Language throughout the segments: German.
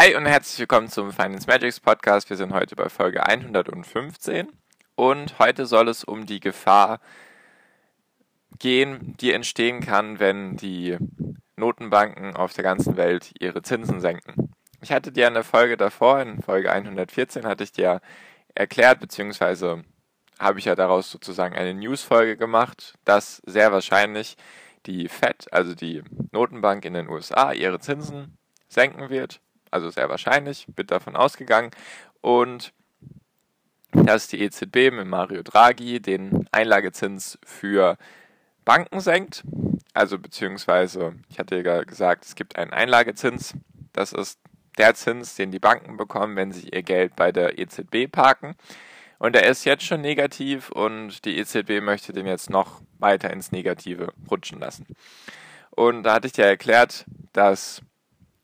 Hi und herzlich willkommen zum Finance Magics Podcast. Wir sind heute bei Folge 115 und heute soll es um die Gefahr gehen, die entstehen kann, wenn die Notenbanken auf der ganzen Welt ihre Zinsen senken. Ich hatte dir in der Folge davor, in Folge 114, hatte ich dir erklärt, beziehungsweise habe ich ja daraus sozusagen eine News-Folge gemacht, dass sehr wahrscheinlich die Fed, also die Notenbank in den USA, ihre Zinsen senken wird also sehr wahrscheinlich, wird davon ausgegangen. Und dass die EZB mit Mario Draghi den Einlagezins für Banken senkt. Also beziehungsweise, ich hatte ja gesagt, es gibt einen Einlagezins. Das ist der Zins, den die Banken bekommen, wenn sie ihr Geld bei der EZB parken. Und der ist jetzt schon negativ und die EZB möchte den jetzt noch weiter ins Negative rutschen lassen. Und da hatte ich dir erklärt, dass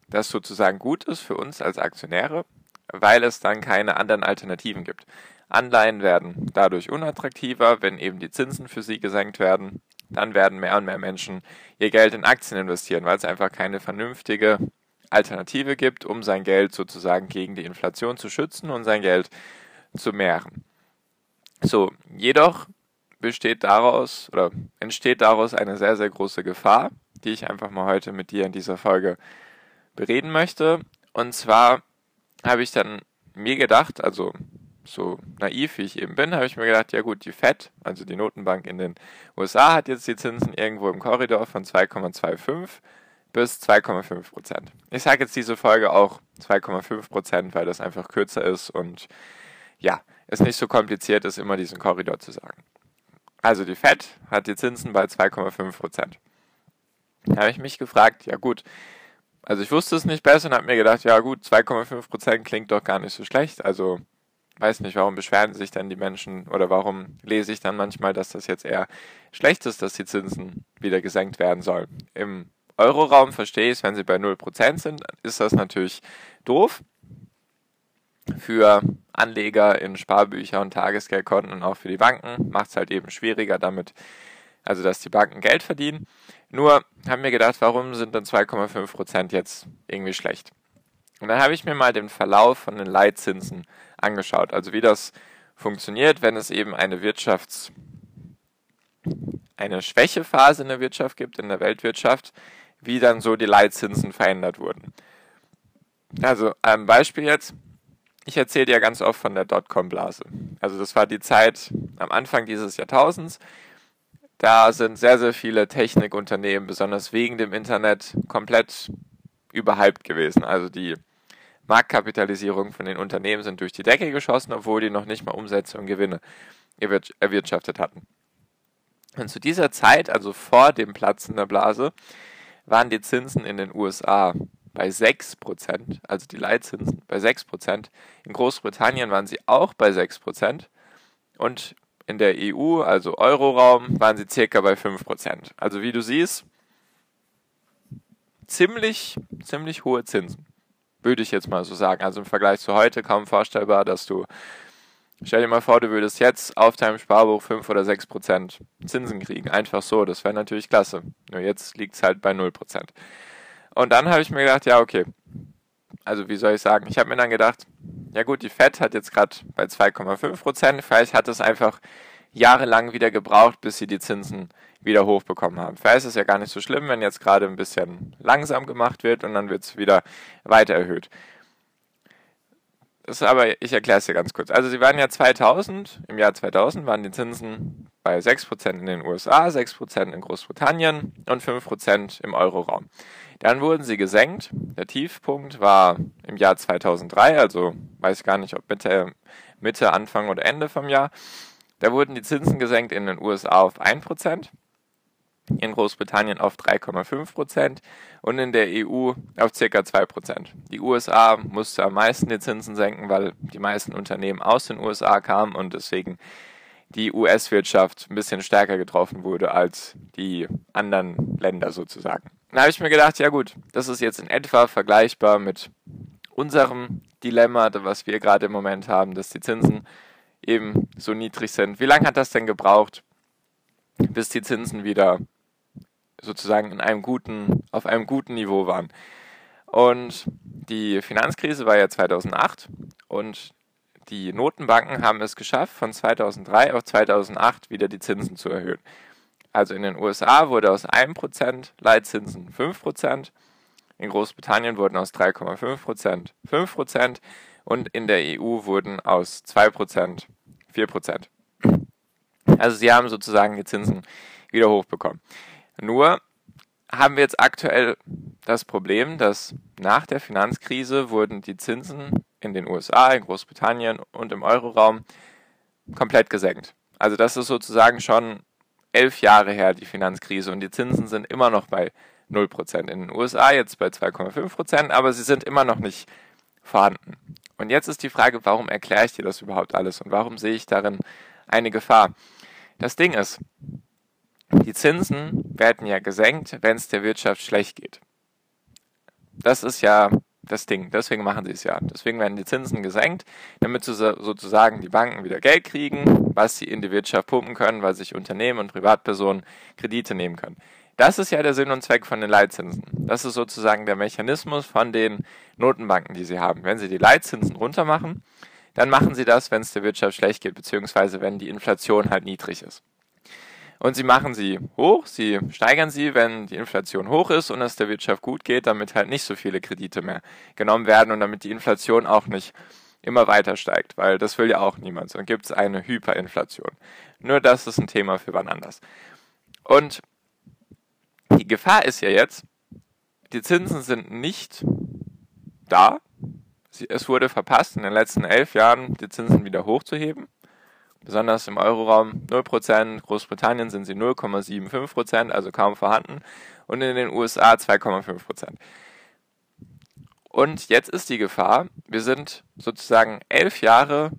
das sozusagen gut ist für uns als Aktionäre, weil es dann keine anderen Alternativen gibt. Anleihen werden dadurch unattraktiver, wenn eben die Zinsen für sie gesenkt werden. Dann werden mehr und mehr Menschen ihr Geld in Aktien investieren, weil es einfach keine vernünftige Alternative gibt, um sein Geld sozusagen gegen die Inflation zu schützen und sein Geld zu mehren. So, jedoch besteht daraus oder entsteht daraus eine sehr, sehr große Gefahr, die ich einfach mal heute mit dir in dieser Folge bereden möchte. Und zwar habe ich dann mir gedacht, also so naiv wie ich eben bin, habe ich mir gedacht, ja gut, die Fed, also die Notenbank in den USA, hat jetzt die Zinsen irgendwo im Korridor von 2,25 bis 2,5 Prozent. Ich sage jetzt diese Folge auch 2,5 Prozent, weil das einfach kürzer ist und ja, es nicht so kompliziert ist, immer diesen Korridor zu sagen. Also die Fed hat die Zinsen bei 2,5 Prozent. Da habe ich mich gefragt, ja gut, also ich wusste es nicht besser und habe mir gedacht, ja gut, 2,5% klingt doch gar nicht so schlecht. Also weiß nicht, warum beschweren sich dann die Menschen oder warum lese ich dann manchmal, dass das jetzt eher schlecht ist, dass die Zinsen wieder gesenkt werden sollen. Im Euroraum verstehe ich es, wenn sie bei 0% sind, ist das natürlich doof. Für Anleger in Sparbücher und Tagesgeldkonten und auch für die Banken macht es halt eben schwieriger damit, also dass die Banken Geld verdienen. Nur haben wir gedacht, warum sind dann 2,5% jetzt irgendwie schlecht? Und dann habe ich mir mal den Verlauf von den Leitzinsen angeschaut, also wie das funktioniert, wenn es eben eine Wirtschafts eine Schwächephase in der Wirtschaft gibt, in der Weltwirtschaft, wie dann so die Leitzinsen verändert wurden. Also ein Beispiel jetzt, ich erzähle dir ganz oft von der Dotcom-Blase. Also das war die Zeit am Anfang dieses Jahrtausends, da sind sehr, sehr viele Technikunternehmen, besonders wegen dem Internet, komplett überhyped gewesen. Also die Marktkapitalisierung von den Unternehmen sind durch die Decke geschossen, obwohl die noch nicht mal Umsätze und Gewinne erwirtschaftet hatten. Und zu dieser Zeit, also vor dem Platzen der Blase, waren die Zinsen in den USA bei 6%, also die Leitzinsen bei 6%. In Großbritannien waren sie auch bei 6%. Und in der EU, also Euroraum, waren sie circa bei 5%. Also wie du siehst, ziemlich, ziemlich hohe Zinsen. Würde ich jetzt mal so sagen. Also im Vergleich zu heute kaum vorstellbar, dass du, stell dir mal vor, du würdest jetzt auf deinem Sparbuch 5 oder 6% Zinsen kriegen. Einfach so, das wäre natürlich klasse. Nur jetzt liegt es halt bei 0%. Und dann habe ich mir gedacht, ja, okay. Also wie soll ich sagen? Ich habe mir dann gedacht, ja gut, die Fed hat jetzt gerade bei 2,5 Prozent. Vielleicht hat es einfach jahrelang wieder gebraucht, bis sie die Zinsen wieder hochbekommen haben. Vielleicht ist es ja gar nicht so schlimm, wenn jetzt gerade ein bisschen langsam gemacht wird und dann wird es wieder weiter erhöht. Das ist aber, ich erkläre es dir ganz kurz. Also sie waren ja 2000, im Jahr 2000 waren die Zinsen bei 6% in den USA, 6% in Großbritannien und 5% im Euroraum. Dann wurden sie gesenkt. Der Tiefpunkt war im Jahr 2003, also weiß gar nicht, ob Mitte, Mitte, Anfang oder Ende vom Jahr. Da wurden die Zinsen gesenkt in den USA auf 1%. in Großbritannien auf 3,5 Prozent und in der EU auf ca. 2 Prozent. Die USA musste am meisten die Zinsen senken, weil die meisten Unternehmen aus den USA kamen und deswegen die US-Wirtschaft ein bisschen stärker getroffen wurde als die anderen Länder sozusagen. Da habe ich mir gedacht, ja gut, das ist jetzt in etwa vergleichbar mit unserem Dilemma, was wir gerade im Moment haben, dass die Zinsen eben so niedrig sind. Wie lange hat das denn gebraucht, bis die Zinsen wieder sozusagen in einem guten, auf einem guten Niveau waren? Und die Finanzkrise war ja 2008 und die Notenbanken haben es geschafft, von 2003 auf 2008 wieder die Zinsen zu erhöhen. Also in den USA wurde aus 1% Leitzinsen 5%, in Großbritannien wurden aus 3,5% 5% und in der EU wurden aus 2% 4%. Also sie haben sozusagen die Zinsen wieder hochbekommen. Nur haben wir jetzt aktuell das Problem, dass nach der Finanzkrise wurden die Zinsen in den USA, in Großbritannien und im Euroraum komplett gesenkt. Also das ist sozusagen schon elf Jahre her, die Finanzkrise, und die Zinsen sind immer noch bei 0%. In den USA jetzt bei 2,5%, aber sie sind immer noch nicht vorhanden. Und jetzt ist die Frage, warum erkläre ich dir das überhaupt alles und warum sehe ich darin eine Gefahr? Das Ding ist, die Zinsen werden ja gesenkt, wenn es der Wirtschaft schlecht geht. Das ist ja das Ding. Deswegen machen sie es ja. Deswegen werden die Zinsen gesenkt, damit sozusagen die Banken wieder Geld kriegen, was sie in die Wirtschaft pumpen können, weil sich Unternehmen und Privatpersonen Kredite nehmen können. Das ist ja der Sinn und Zweck von den Leitzinsen. Das ist sozusagen der Mechanismus von den Notenbanken, die sie haben. Wenn sie die Leitzinsen runtermachen, dann machen sie das, wenn es der Wirtschaft schlecht geht, beziehungsweise wenn die Inflation halt niedrig ist. Und sie machen sie hoch, sie steigern sie, wenn die Inflation hoch ist und es der Wirtschaft gut geht, damit halt nicht so viele Kredite mehr genommen werden und damit die Inflation auch nicht immer weiter steigt, weil das will ja auch niemand. So, dann gibt es eine Hyperinflation. Nur das ist ein Thema für wann anders. Und die Gefahr ist ja jetzt, die Zinsen sind nicht da. Es wurde verpasst, in den letzten elf Jahren die Zinsen wieder hochzuheben besonders im Euroraum 0%, Großbritannien sind sie 0,75%, also kaum vorhanden, und in den USA 2,5%. Und jetzt ist die Gefahr, wir sind sozusagen elf Jahre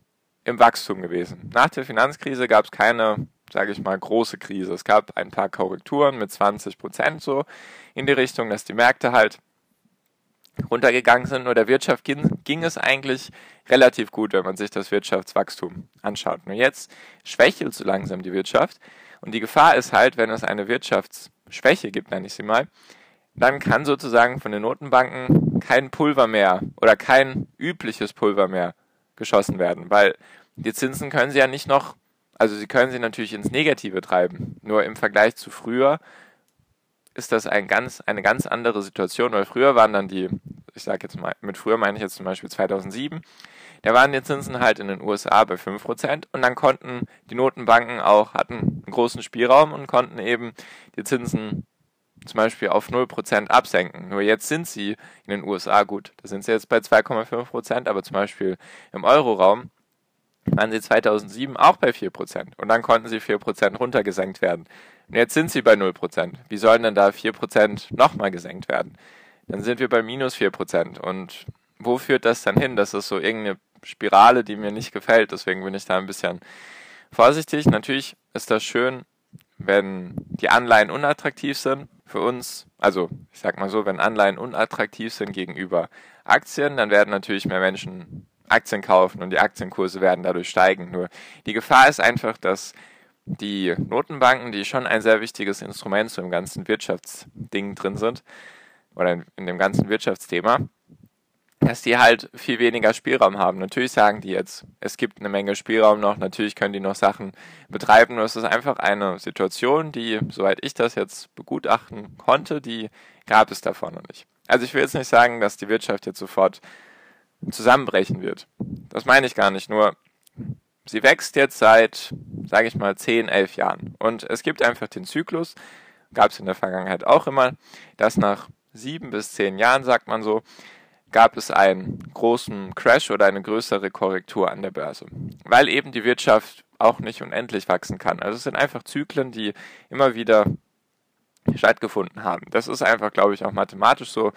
im Wachstum gewesen. Nach der Finanzkrise gab es keine, sage ich mal, große Krise. Es gab ein paar Korrekturen mit 20% so in die Richtung, dass die Märkte halt runtergegangen sind. Nur der Wirtschaft ging, ging, es eigentlich relativ gut, wenn man sich das Wirtschaftswachstum anschaut. Nur jetzt schwächelt so langsam die Wirtschaft. Und die Gefahr ist halt, wenn es eine Wirtschaftsschwäche gibt, nenne ich sie mal, dann kann sozusagen von den Notenbanken kein Pulver mehr oder kein übliches Pulver mehr geschossen werden, weil die Zinsen können sie ja nicht noch, also sie können sie natürlich ins Negative treiben. Nur im Vergleich zu früher ist das ein ganz, eine ganz andere Situation, weil früher waren dann die, ich sage jetzt mal, mit früher meine ich jetzt zum Beispiel 2007, da waren die Zinsen halt in den USA bei 5% und dann konnten die Notenbanken auch, hatten einen großen Spielraum und konnten eben die Zinsen zum Beispiel auf 0% absenken. Nur jetzt sind sie in den USA gut. Da sind sie jetzt bei 2,5%, aber zum Beispiel im Euroraum waren sie 2007 auch bei 4%. Und dann konnten sie 4% runtergesenkt werden. Und jetzt sind sie bei 0%. Wie sollen denn da 4% nochmal gesenkt werden? Dann sind wir bei minus 4%. Und wo führt das dann hin? Das ist so irgendeine Spirale, die mir nicht gefällt. Deswegen bin ich da ein bisschen vorsichtig. Natürlich ist das schön, wenn die Anleihen unattraktiv sind für uns. Also, ich sag mal so, wenn Anleihen unattraktiv sind gegenüber Aktien, dann werden natürlich mehr Menschen Aktien kaufen und die Aktienkurse werden dadurch steigen. Nur die Gefahr ist einfach, dass die Notenbanken, die schon ein sehr wichtiges Instrument zu dem ganzen Wirtschaftsding drin sind, oder in dem ganzen Wirtschaftsthema, dass die halt viel weniger Spielraum haben. Natürlich sagen die jetzt, es gibt eine Menge Spielraum noch, natürlich können die noch Sachen betreiben, nur es ist einfach eine Situation, die, soweit ich das jetzt begutachten konnte, die gab es davon noch nicht. Also ich will jetzt nicht sagen, dass die Wirtschaft jetzt sofort zusammenbrechen wird. Das meine ich gar nicht, nur sie wächst jetzt seit, sage ich mal, 10, 11 Jahren. Und es gibt einfach den Zyklus, gab es in der Vergangenheit auch immer, dass nach sieben bis zehn Jahren, sagt man so, gab es einen großen Crash oder eine größere Korrektur an der Börse. Weil eben die Wirtschaft auch nicht unendlich wachsen kann. Also es sind einfach Zyklen, die immer wieder stattgefunden haben. Das ist einfach, glaube ich, auch mathematisch so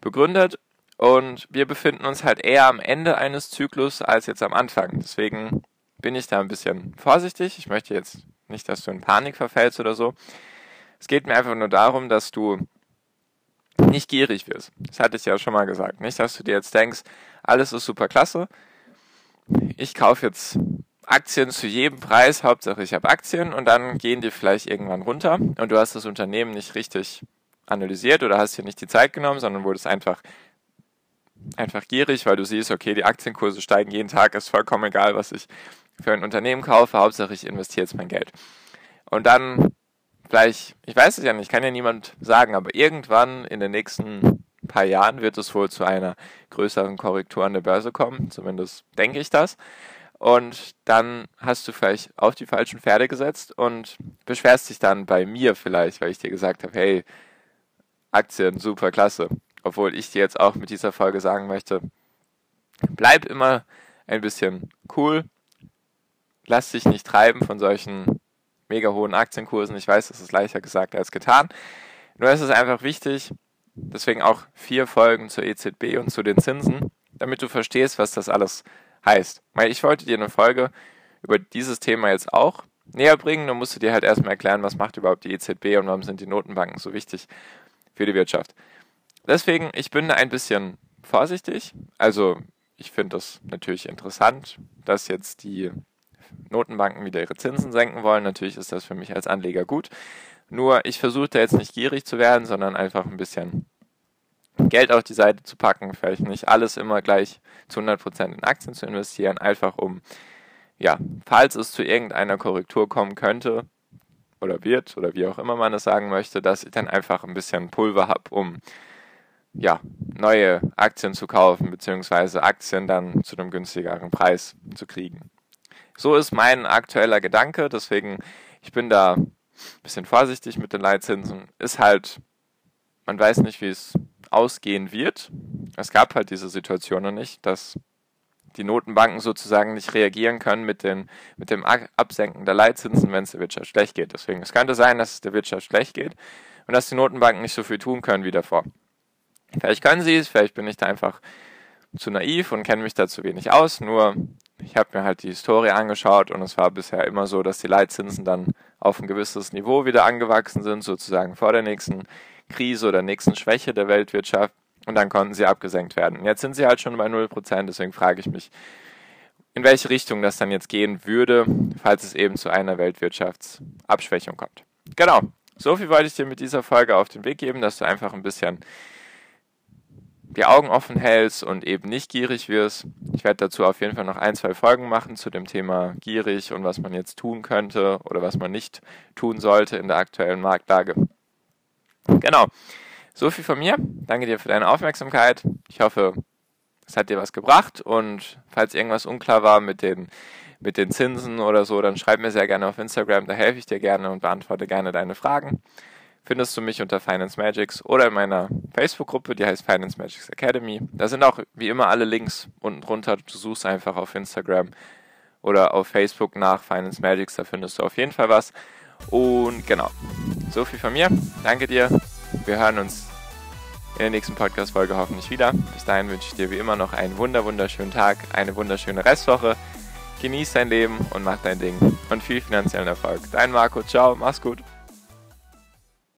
begründet. Und wir befinden uns halt eher am Ende eines Zyklus als jetzt am Anfang. Deswegen bin ich da ein bisschen vorsichtig. Ich möchte jetzt nicht, dass du in Panik verfällst oder so. Es geht mir einfach nur darum, dass du nicht gierig wirst. Das hatte ich ja schon mal gesagt. Nicht, dass du dir jetzt denkst, alles ist super klasse. Ich kaufe jetzt Aktien zu jedem Preis, Hauptsache ich habe Aktien und dann gehen die vielleicht irgendwann runter und du hast das Unternehmen nicht richtig analysiert oder hast dir nicht die Zeit genommen, sondern wurdest einfach einfach gierig, weil du siehst, okay, die Aktienkurse steigen jeden Tag, ist vollkommen egal, was ich für ein Unternehmen kaufe, Hauptsache ich investiere jetzt mein Geld. Und dann vielleicht, ich weiß es ja nicht, kann ja niemand sagen, aber irgendwann in den nächsten paar Jahren wird es wohl zu einer größeren Korrektur an der Börse kommen, zumindest denke ich das und dann hast du vielleicht auf die falschen Pferde gesetzt und beschwerst dich dann bei mir vielleicht, weil ich dir gesagt habe, hey, Aktien, super klasse. Obwohl ich dir jetzt auch mit dieser Folge sagen möchte, bleib immer ein bisschen cool, lass dich nicht treiben von solchen mega hohen Aktienkursen. Ich weiß, das ist leichter gesagt als getan. Nur ist es einfach wichtig, deswegen auch vier Folgen zur EZB und zu den Zinsen, damit du verstehst, was das alles heißt. Weil ich wollte dir eine Folge über dieses Thema jetzt auch näher bringen, dann musst du dir halt erstmal erklären, was macht überhaupt die EZB und warum sind die Notenbanken so wichtig für die Wirtschaft. Deswegen, ich bin ein bisschen vorsichtig. Also, ich finde das natürlich interessant, dass jetzt die Notenbanken wieder ihre Zinsen senken wollen. Natürlich ist das für mich als Anleger gut. Nur, ich versuche da jetzt nicht gierig zu werden, sondern einfach ein bisschen Geld auf die Seite zu packen, vielleicht nicht alles immer gleich zu 100% in Aktien zu investieren, einfach um, ja, falls es zu irgendeiner Korrektur kommen könnte oder wird oder wie auch immer man es sagen möchte, dass ich dann einfach ein bisschen Pulver habe, um ja, neue Aktien zu kaufen, beziehungsweise Aktien dann zu einem günstigeren Preis zu kriegen. So ist mein aktueller Gedanke, deswegen ich bin da ein bisschen vorsichtig mit den Leitzinsen. Ist halt, man weiß nicht, wie es ausgehen wird. Es gab halt diese Situation noch nicht, dass die Notenbanken sozusagen nicht reagieren können mit, den, mit dem Absenken der Leitzinsen, wenn es der Wirtschaft schlecht geht. Deswegen, es könnte sein, dass es der Wirtschaft schlecht geht und dass die Notenbanken nicht so viel tun können wie davor. Vielleicht können sie es, vielleicht bin ich da einfach zu naiv und kenne mich da zu wenig aus. Nur ich habe mir halt die Historie angeschaut und es war bisher immer so, dass die Leitzinsen dann auf ein gewisses Niveau wieder angewachsen sind, sozusagen vor der nächsten Krise oder nächsten Schwäche der Weltwirtschaft und dann konnten sie abgesenkt werden. Jetzt sind sie halt schon bei 0%, deswegen frage ich mich, in welche Richtung das dann jetzt gehen würde, falls es eben zu einer Weltwirtschaftsabschwächung kommt. Genau, so viel wollte ich dir mit dieser Folge auf den Weg geben, dass du einfach ein bisschen die Augen offen hältst und eben nicht gierig wirst. Ich werde dazu auf jeden Fall noch ein, zwei Folgen machen zu dem Thema gierig und was man jetzt tun könnte oder was man nicht tun sollte in der aktuellen Marktlage. Genau. So viel von mir. Danke dir für deine Aufmerksamkeit. Ich hoffe, es hat dir was gebracht und falls irgendwas unklar war mit den, mit den Zinsen oder so, dann schreib mir sehr gerne auf Instagram, da helfe ich dir gerne und beantworte gerne deine Fragen. Findest du mich unter Finance Magics oder in meiner Facebook-Gruppe, die heißt Finance Magics Academy. Da sind auch wie immer alle Links unten drunter. Du suchst einfach auf Instagram oder auf Facebook nach Finance Magics, da findest du auf jeden Fall was. Und genau, so viel von mir. Danke dir. Wir hören uns in der nächsten Podcast-Folge hoffentlich wieder. Bis dahin wünsche ich dir wie immer noch einen wunder wunderschönen Tag, eine wunderschöne Restwoche. Genieß dein Leben und mach dein Ding. Und viel finanziellen Erfolg. Dein Marco. Ciao. Mach's gut.